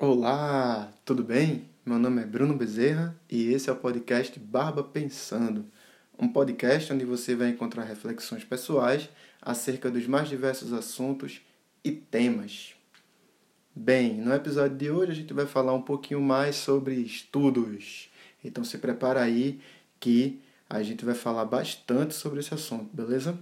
Olá, tudo bem? Meu nome é Bruno Bezerra e esse é o podcast Barba Pensando, um podcast onde você vai encontrar reflexões pessoais acerca dos mais diversos assuntos e temas. Bem, no episódio de hoje a gente vai falar um pouquinho mais sobre estudos. Então se prepara aí que a gente vai falar bastante sobre esse assunto, beleza?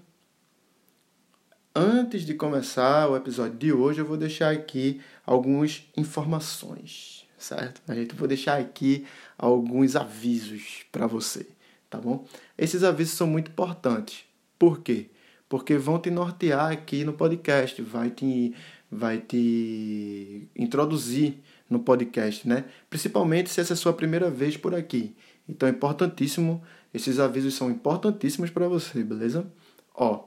Antes de começar o episódio de hoje, eu vou deixar aqui algumas informações, certo? A gente vou deixar aqui alguns avisos para você, tá bom? Esses avisos são muito importantes. Por quê? Porque vão te nortear aqui no podcast, vai te vai te introduzir no podcast, né? Principalmente se essa é a sua primeira vez por aqui. Então é importantíssimo, esses avisos são importantíssimos para você, beleza? Ó,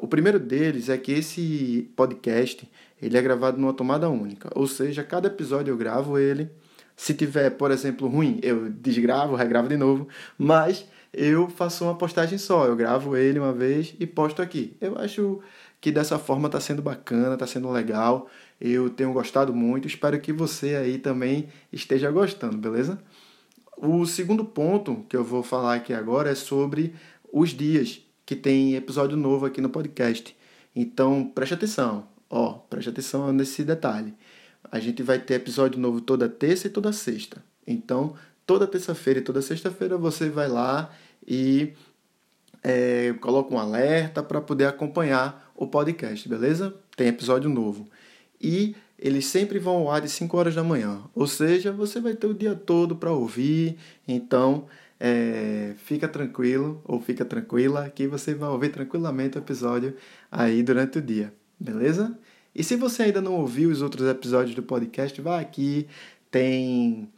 o primeiro deles é que esse podcast ele é gravado numa tomada única, ou seja, cada episódio eu gravo ele. Se tiver, por exemplo, ruim, eu desgravo, regravo de novo, mas eu faço uma postagem só, eu gravo ele uma vez e posto aqui. Eu acho que dessa forma está sendo bacana, está sendo legal. Eu tenho gostado muito, espero que você aí também esteja gostando, beleza? O segundo ponto que eu vou falar aqui agora é sobre os dias que tem episódio novo aqui no podcast. Então, preste atenção. Ó, preste atenção nesse detalhe. A gente vai ter episódio novo toda terça e toda sexta. Então, toda terça-feira e toda sexta-feira você vai lá e é, coloca um alerta para poder acompanhar o podcast, beleza? Tem episódio novo. E eles sempre vão ao ar de 5 horas da manhã. Ou seja, você vai ter o dia todo para ouvir. Então, é, fica tranquilo ou fica tranquila que você vai ouvir tranquilamente o episódio aí durante o dia, beleza? E se você ainda não ouviu os outros episódios do podcast, vá aqui, tem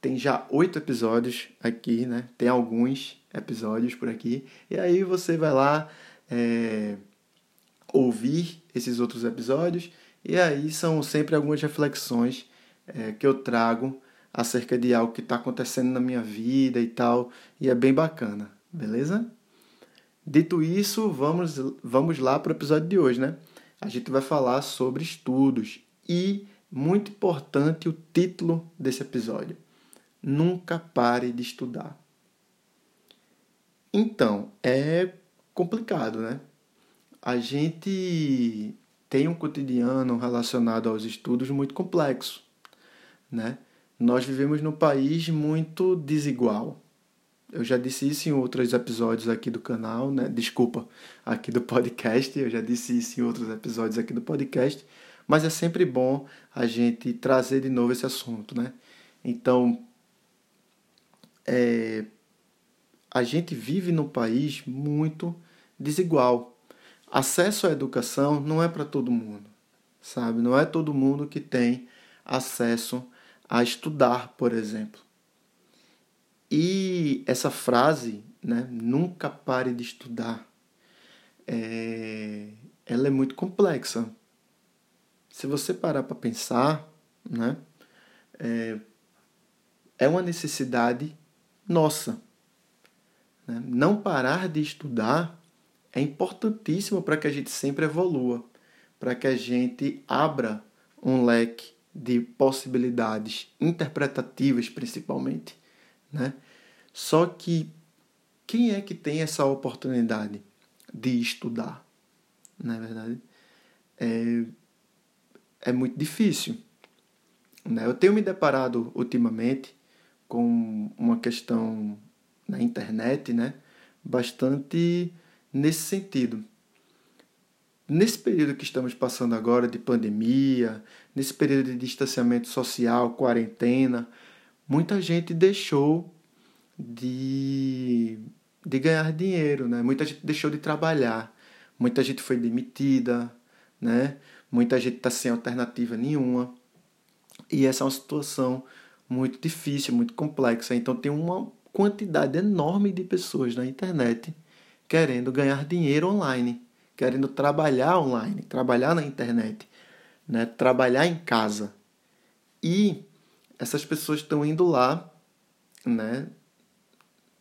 tem já oito episódios aqui, né? Tem alguns episódios por aqui e aí você vai lá é, ouvir esses outros episódios e aí são sempre algumas reflexões é, que eu trago acerca de algo que está acontecendo na minha vida e tal, e é bem bacana, beleza? Dito isso, vamos, vamos lá para o episódio de hoje, né? A gente vai falar sobre estudos e, muito importante, o título desse episódio: Nunca pare de estudar. Então, é complicado, né? A gente tem um cotidiano relacionado aos estudos muito complexo, né? Nós vivemos num país muito desigual. Eu já disse isso em outros episódios aqui do canal, né? Desculpa, aqui do podcast. Eu já disse isso em outros episódios aqui do podcast. Mas é sempre bom a gente trazer de novo esse assunto, né? Então, é, a gente vive num país muito desigual. Acesso à educação não é para todo mundo, sabe? Não é todo mundo que tem acesso a estudar, por exemplo. E essa frase, né, nunca pare de estudar, é, ela é muito complexa. Se você parar para pensar, né, é, é uma necessidade nossa. Né? Não parar de estudar é importantíssimo para que a gente sempre evolua, para que a gente abra um leque de possibilidades interpretativas, principalmente, né? Só que quem é que tem essa oportunidade de estudar? Não é verdade? É, é muito difícil. Né? Eu tenho me deparado ultimamente com uma questão na internet, né? Bastante nesse sentido. Nesse período que estamos passando agora de pandemia, nesse período de distanciamento social, quarentena, muita gente deixou de, de ganhar dinheiro, né? Muita gente deixou de trabalhar, muita gente foi demitida, né? Muita gente está sem alternativa nenhuma. E essa é uma situação muito difícil, muito complexa. Então tem uma quantidade enorme de pessoas na internet querendo ganhar dinheiro online querendo trabalhar online, trabalhar na internet, né? trabalhar em casa. E essas pessoas estão indo lá, né?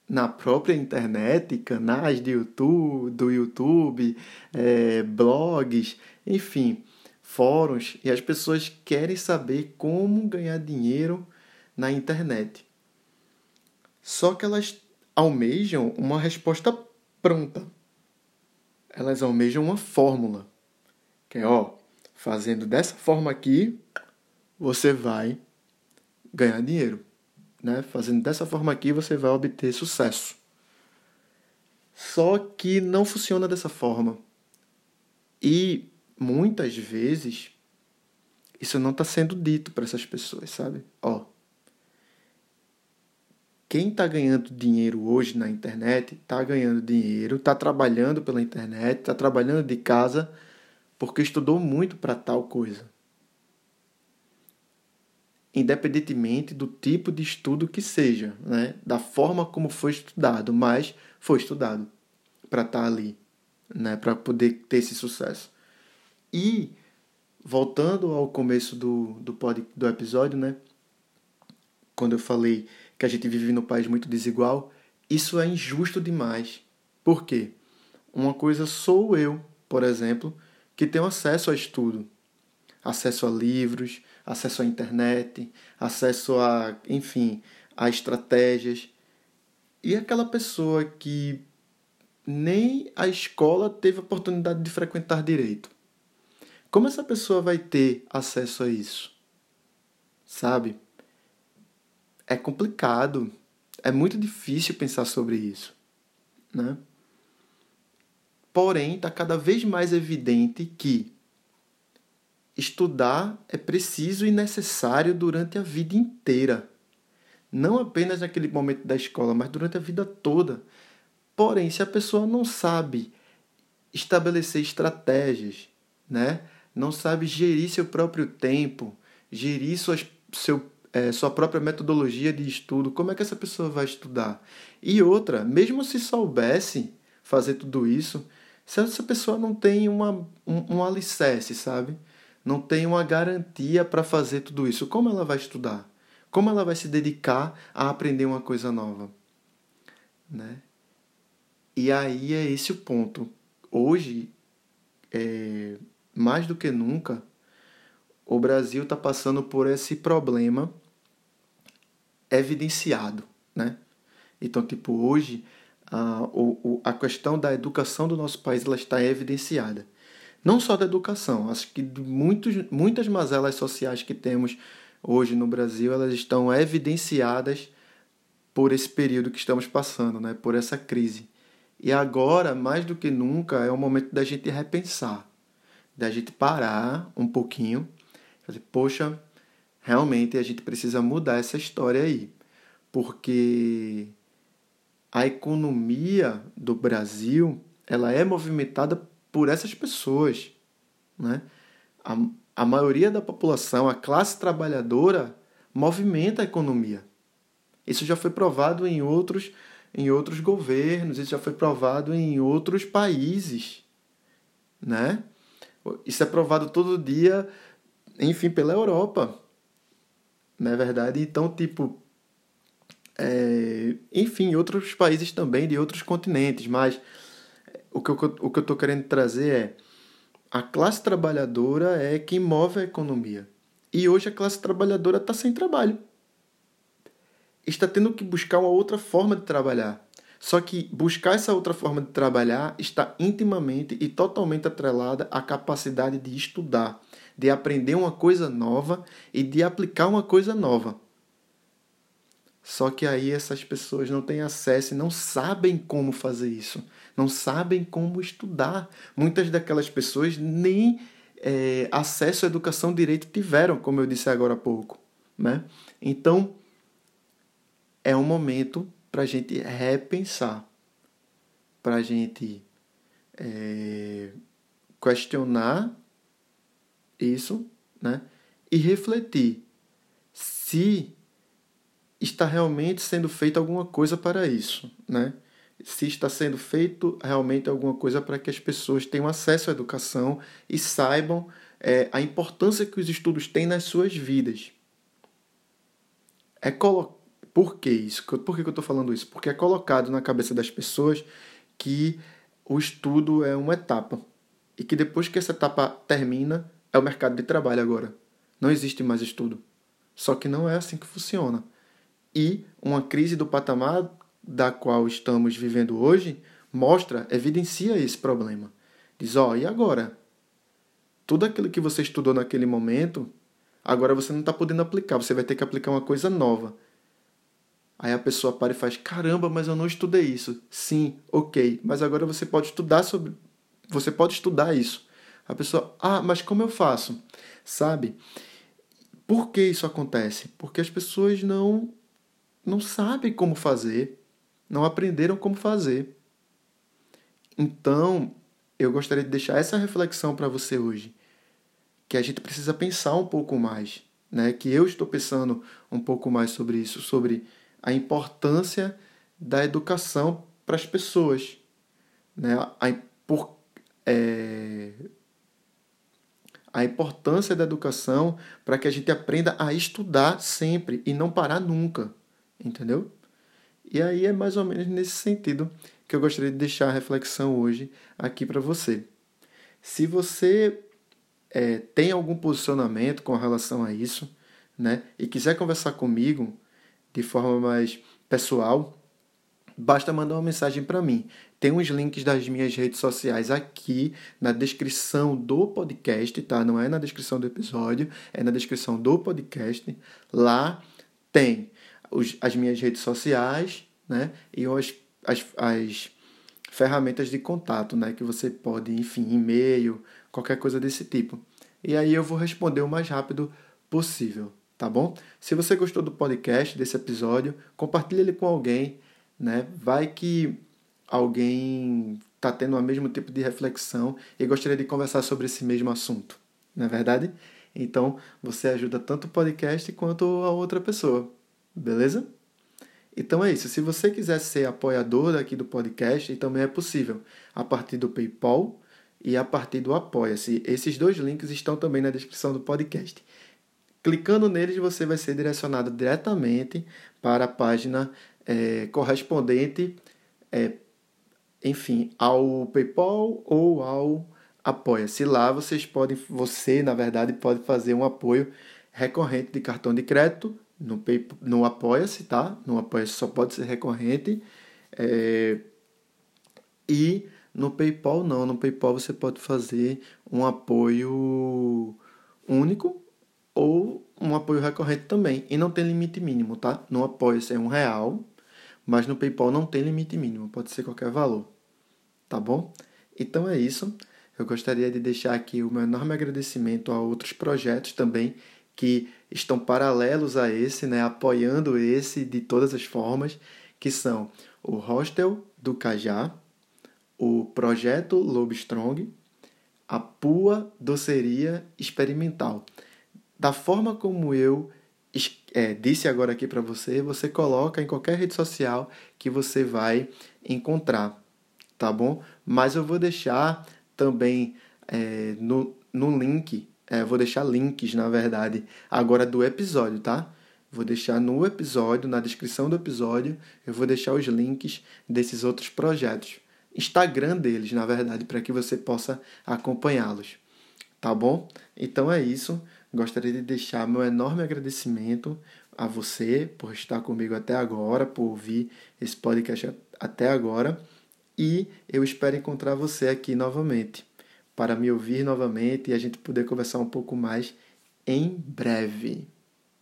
na própria internet, canais de YouTube, do YouTube, é, blogs, enfim, fóruns e as pessoas querem saber como ganhar dinheiro na internet. Só que elas almejam uma resposta pronta. Elas almejam uma fórmula. Que é, ó, fazendo dessa forma aqui, você vai ganhar dinheiro. Né? Fazendo dessa forma aqui, você vai obter sucesso. Só que não funciona dessa forma. E muitas vezes isso não está sendo dito para essas pessoas, sabe? Ó, quem está ganhando dinheiro hoje na internet está ganhando dinheiro, está trabalhando pela internet, está trabalhando de casa porque estudou muito para tal coisa. Independentemente do tipo de estudo que seja, né? da forma como foi estudado, mas foi estudado para estar tá ali, né? para poder ter esse sucesso. E, voltando ao começo do, do, pod, do episódio, né? quando eu falei que a gente vive num país muito desigual, isso é injusto demais. Por quê? Uma coisa sou eu, por exemplo, que tenho acesso a estudo, acesso a livros, acesso à internet, acesso a, enfim, a estratégias. E aquela pessoa que nem a escola teve a oportunidade de frequentar direito. Como essa pessoa vai ter acesso a isso? Sabe? É complicado. É muito difícil pensar sobre isso, né? Porém, está cada vez mais evidente que estudar é preciso e necessário durante a vida inteira. Não apenas naquele momento da escola, mas durante a vida toda. Porém, se a pessoa não sabe estabelecer estratégias, né? não sabe gerir seu próprio tempo, gerir suas, seu, é, sua própria metodologia de estudo, como é que essa pessoa vai estudar? E outra, mesmo se soubesse fazer tudo isso, se essa pessoa não tem uma, um, um alicerce, sabe? Não tem uma garantia para fazer tudo isso, como ela vai estudar? Como ela vai se dedicar a aprender uma coisa nova? Né? E aí é esse o ponto. Hoje, é, mais do que nunca, o Brasil está passando por esse problema evidenciado, né? Então, tipo, hoje a, o, a questão da educação do nosso país ela está evidenciada. Não só da educação, acho que muitos, muitas mazelas sociais que temos hoje no Brasil, elas estão evidenciadas por esse período que estamos passando, né? por essa crise. E agora, mais do que nunca, é o momento da gente repensar, da gente parar um pouquinho, fazer, poxa, realmente a gente precisa mudar essa história aí, porque a economia do Brasil ela é movimentada por essas pessoas, né? A, a maioria da população, a classe trabalhadora, movimenta a economia. Isso já foi provado em outros, em outros governos, isso já foi provado em outros países, né? Isso é provado todo dia, enfim, pela Europa, não é verdade? Então, tipo, é, enfim, outros países também, de outros continentes, mas o que, eu, o que eu estou querendo trazer é a classe trabalhadora é quem move a economia. E hoje a classe trabalhadora está sem trabalho. Está tendo que buscar uma outra forma de trabalhar. Só que buscar essa outra forma de trabalhar está intimamente e totalmente atrelada à capacidade de estudar, de aprender uma coisa nova e de aplicar uma coisa nova. Só que aí essas pessoas não têm acesso e não sabem como fazer isso, não sabem como estudar. Muitas daquelas pessoas nem é, acesso à educação direito tiveram, como eu disse agora há pouco. Né? Então, é um momento para a gente repensar, para a gente é, questionar isso né? e refletir se está realmente sendo feita alguma coisa para isso, né? Se está sendo feito realmente alguma coisa para que as pessoas tenham acesso à educação e saibam é, a importância que os estudos têm nas suas vidas. É colo... Por que isso? Por que eu estou falando isso? Porque é colocado na cabeça das pessoas que o estudo é uma etapa e que depois que essa etapa termina, é o mercado de trabalho agora. Não existe mais estudo. Só que não é assim que funciona. E uma crise do patamar da qual estamos vivendo hoje mostra, evidencia esse problema. Diz, ó, oh, e agora? Tudo aquilo que você estudou naquele momento, agora você não está podendo aplicar, você vai ter que aplicar uma coisa nova. Aí a pessoa para e faz: caramba, mas eu não estudei isso. Sim, ok, mas agora você pode estudar sobre. Você pode estudar isso. A pessoa, ah, mas como eu faço? Sabe? Por que isso acontece? Porque as pessoas não não sabem como fazer, não aprenderam como fazer. Então, eu gostaria de deixar essa reflexão para você hoje, que a gente precisa pensar um pouco mais, né? Que eu estou pensando um pouco mais sobre isso, sobre a importância da educação para as pessoas, né? A, por, é, a importância da educação para que a gente aprenda a estudar sempre e não parar nunca, entendeu? E aí é mais ou menos nesse sentido que eu gostaria de deixar a reflexão hoje aqui para você. Se você é, tem algum posicionamento com relação a isso, né, e quiser conversar comigo de forma mais pessoal, basta mandar uma mensagem para mim. Tem uns links das minhas redes sociais aqui na descrição do podcast, tá? Não é na descrição do episódio, é na descrição do podcast. Lá tem os, as minhas redes sociais, né? E as, as, as ferramentas de contato, né? Que você pode, enfim, e-mail, qualquer coisa desse tipo. E aí eu vou responder o mais rápido possível, tá bom? Se você gostou do podcast, desse episódio, compartilhe ele com alguém, né? Vai que alguém está tendo o mesmo tipo de reflexão e gostaria de conversar sobre esse mesmo assunto, não é verdade? Então, você ajuda tanto o podcast quanto a outra pessoa, beleza? Então é isso. Se você quiser ser apoiador aqui do podcast, também é possível a partir do PayPal e a partir do Apoia-se. Esses dois links estão também na descrição do podcast. Clicando neles, você vai ser direcionado diretamente para a página é, correspondente, é, enfim, ao PayPal ou ao Apoia-se. Lá vocês podem, você na verdade pode fazer um apoio recorrente de cartão de crédito no, no Apoia-se, tá? No Apoia-se só pode ser recorrente. É, e no PayPal não. No PayPal você pode fazer um apoio único ou um apoio recorrente também. E não tem limite mínimo, tá? No Apoia-se é um real, mas no PayPal não tem limite mínimo. Pode ser qualquer valor, tá bom? Então é isso. Eu gostaria de deixar aqui o meu enorme agradecimento a outros projetos também que estão paralelos a esse, né, apoiando esse de todas as formas, que são o Hostel do Cajá, o Projeto Lobo Strong, a Pua Doceria Experimental. Da forma como eu é, disse agora aqui para você, você coloca em qualquer rede social que você vai encontrar, tá bom? Mas eu vou deixar também é, no, no link é, vou deixar links, na verdade, agora do episódio, tá? Vou deixar no episódio, na descrição do episódio, eu vou deixar os links desses outros projetos. Instagram deles, na verdade, para que você possa acompanhá-los. Tá bom? Então é isso. Gostaria de deixar meu enorme agradecimento a você por estar comigo até agora, por ouvir esse podcast até agora. E eu espero encontrar você aqui novamente para me ouvir novamente e a gente poder conversar um pouco mais em breve.